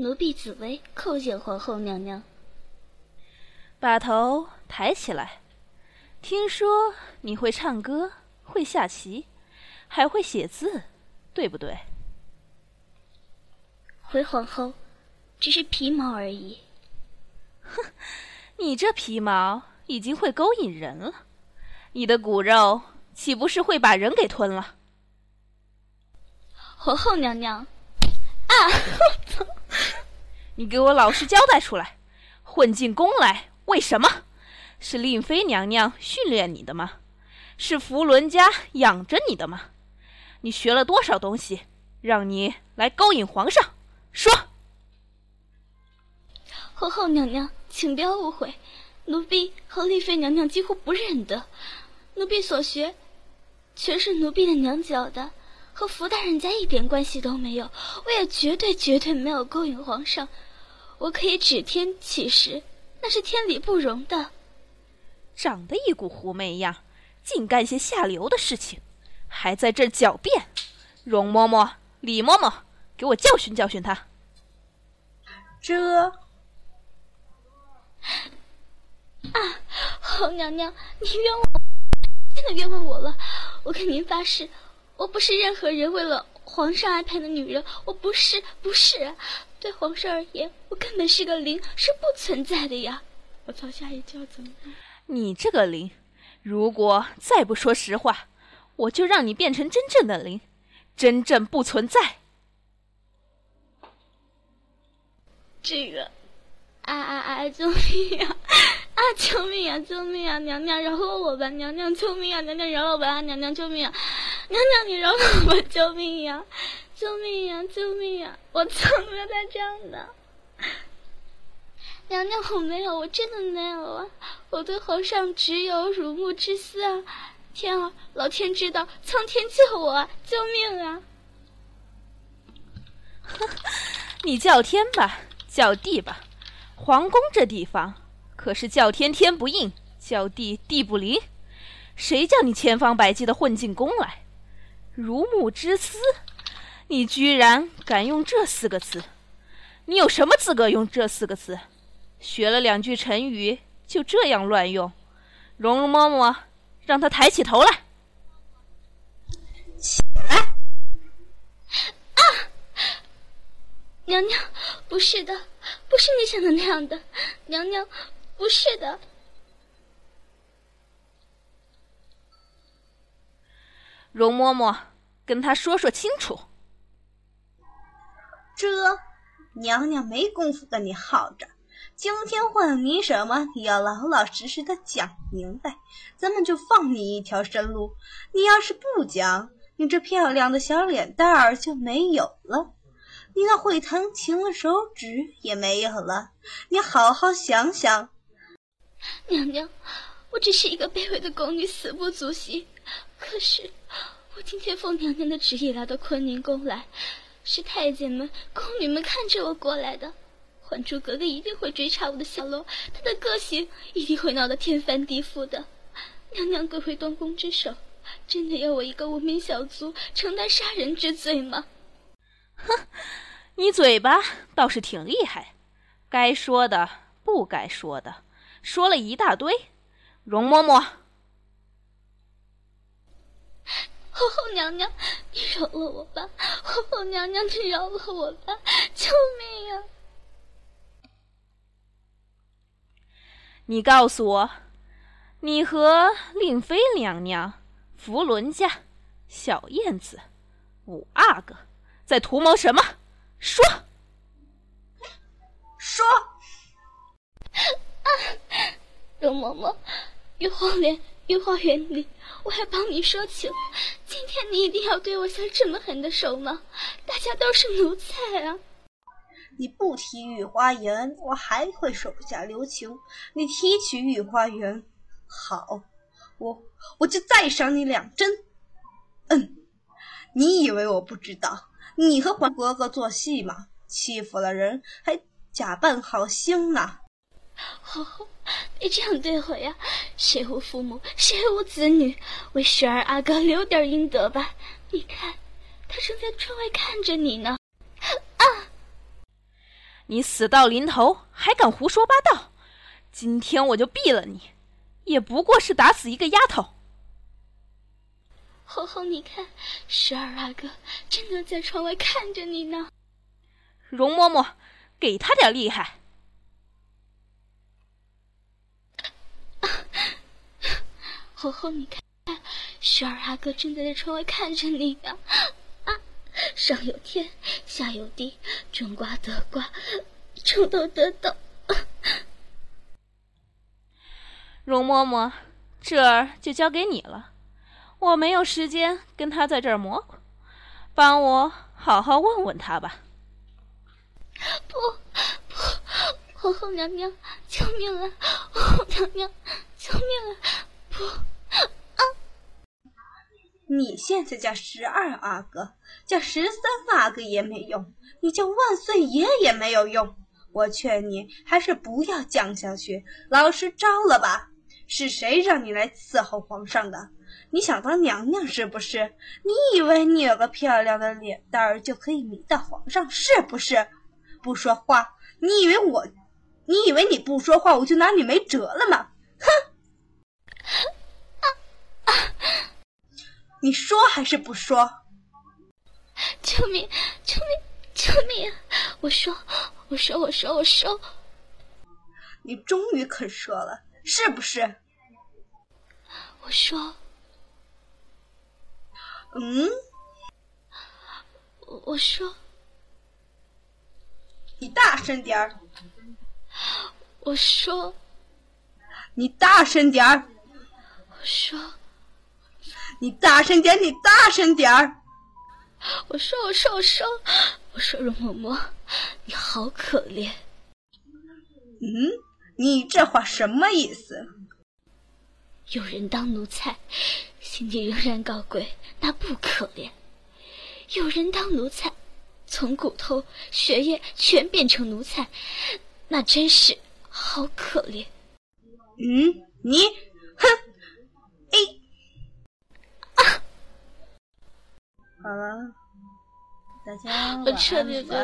奴婢紫薇叩见皇后娘娘。把头抬起来。听说你会唱歌，会下棋，还会写字，对不对？回皇后，只是皮毛而已。哼，你这皮毛已经会勾引人了，你的骨肉岂不是会把人给吞了？皇后娘娘，啊！你给我老实交代出来，混进宫来为什么？是令妃娘娘训练你的吗？是福伦家养着你的吗？你学了多少东西，让你来勾引皇上？说！皇后娘娘，请不要误会，奴婢和丽妃娘娘几乎不认得，奴婢所学，全是奴婢的娘教的，和福大人家一点关系都没有。我也绝对绝对没有勾引皇上，我可以指天起誓，那是天理不容的。长得一股狐媚样，净干些下流的事情，还在这狡辩。容嬷嬷、李嬷嬷，给我教训教训他。这啊，皇娘娘，你冤枉，真的冤枉我了。我跟您发誓，我不是任何人为了皇上安排的女人，我不是，不是。对皇上而言，我根本是个零，是不存在的呀。我曹下一就要怎么办？你这个零，如果再不说实话，我就让你变成真正的零，真正不存在。这个，啊啊啊！救命呀！啊！救命呀！救命呀！娘娘饶了我吧！娘娘救命呀！娘娘饶了我吧！娘娘救命呀！娘娘你饶了我吧！救命呀！救命呀！救命呀！我错不要再这样的。娘娘，我没有，我真的没有啊！我对皇上只有辱目之私啊！天啊，老天知道，苍天救我！救命啊！你叫天吧，叫地吧，皇宫这地方可是叫天天不应，叫地地不灵。谁叫你千方百计的混进宫来？如目之私，你居然敢用这四个字？你有什么资格用这四个字？学了两句成语，就这样乱用，蓉蓉嬷嬷，让他抬起头来。起来！啊！娘娘，不是的，不是你想的那样的，娘娘，不是的。容嬷嬷，跟他说说清楚。娘娘没工夫跟你耗着。今天问你什么，你要老老实实的讲明白，咱们就放你一条生路。你要是不讲，你这漂亮的小脸蛋儿就没有了，你那会弹琴的手指也没有了。你好好想想，娘娘，我只是一个卑微的宫女，死不足惜。可是我今天奉娘娘的旨意来到坤宁宫来，是太监们、宫女们看着我过来的。还珠格格一定会追查我的小楼，她的个性一定会闹得天翻地覆的。娘娘贵会断宫之手，真的要我一个无名小卒承担杀人之罪吗？哼，你嘴巴倒是挺厉害，该说的不该说的，说了一大堆。容嬷嬷，皇后娘娘，你饶了我吧！皇后娘娘，你饶了我吧！救命啊！你告诉我，你和令妃娘娘、福伦家、小燕子、五阿哥在图谋什么？说，说。啊，容嬷嬷，御花园，御花园里，我还帮你说情。今天你一定要对我下这么狠的手吗？大家都是奴才啊！你不提御花园，我还会手下留情；你提起御花园，好，我我就再赏你两针。嗯，你以为我不知道？你和皇哥哥做戏吗？欺负了人还假扮好心呢？皇后，别这样对我呀！谁无父母，谁无子女？为十二阿哥留点阴德吧。你看，他正在窗外看着你呢。啊！你死到临头还敢胡说八道，今天我就毙了你！也不过是打死一个丫头。皇后，你看，十二阿哥真的在窗外看着你呢。容嬷嬷，给他点厉害！红红，你看，十二阿哥正在窗外看着你呢。啊，上有天，下有地，种瓜得瓜，种豆得豆。容嬷嬷，这儿就交给你了。我没有时间跟他在这儿磨，帮我好好问问他吧。不不，皇后娘娘，救命啊！皇后娘娘，救命啊！你现在叫十二阿哥，叫十三阿哥也没用，你叫万岁爷也没有用。我劝你还是不要降下去，老实招了吧。是谁让你来伺候皇上的？你想当娘娘是不是？你以为你有个漂亮的脸蛋儿就可以迷倒皇上是不是？不说话，你以为我，你以为你不说话我就拿你没辙了吗？你说还是不说？救命！救命！救命！我说，我说，我说，我说。你终于肯说了。是不是？我说，嗯，我我说，你大声点儿。我说，你大声点儿。我说，你大声点，你大声点儿。我说，我说，我说，我说，容嬷嬷，你好可怜。嗯。你这话什么意思？有人当奴才，心地仍然高贵，那不可怜；有人当奴才，从骨头、血液全变成奴才，那真是好可怜。嗯，你，哼，哎，啊，好了，大家我彻底的。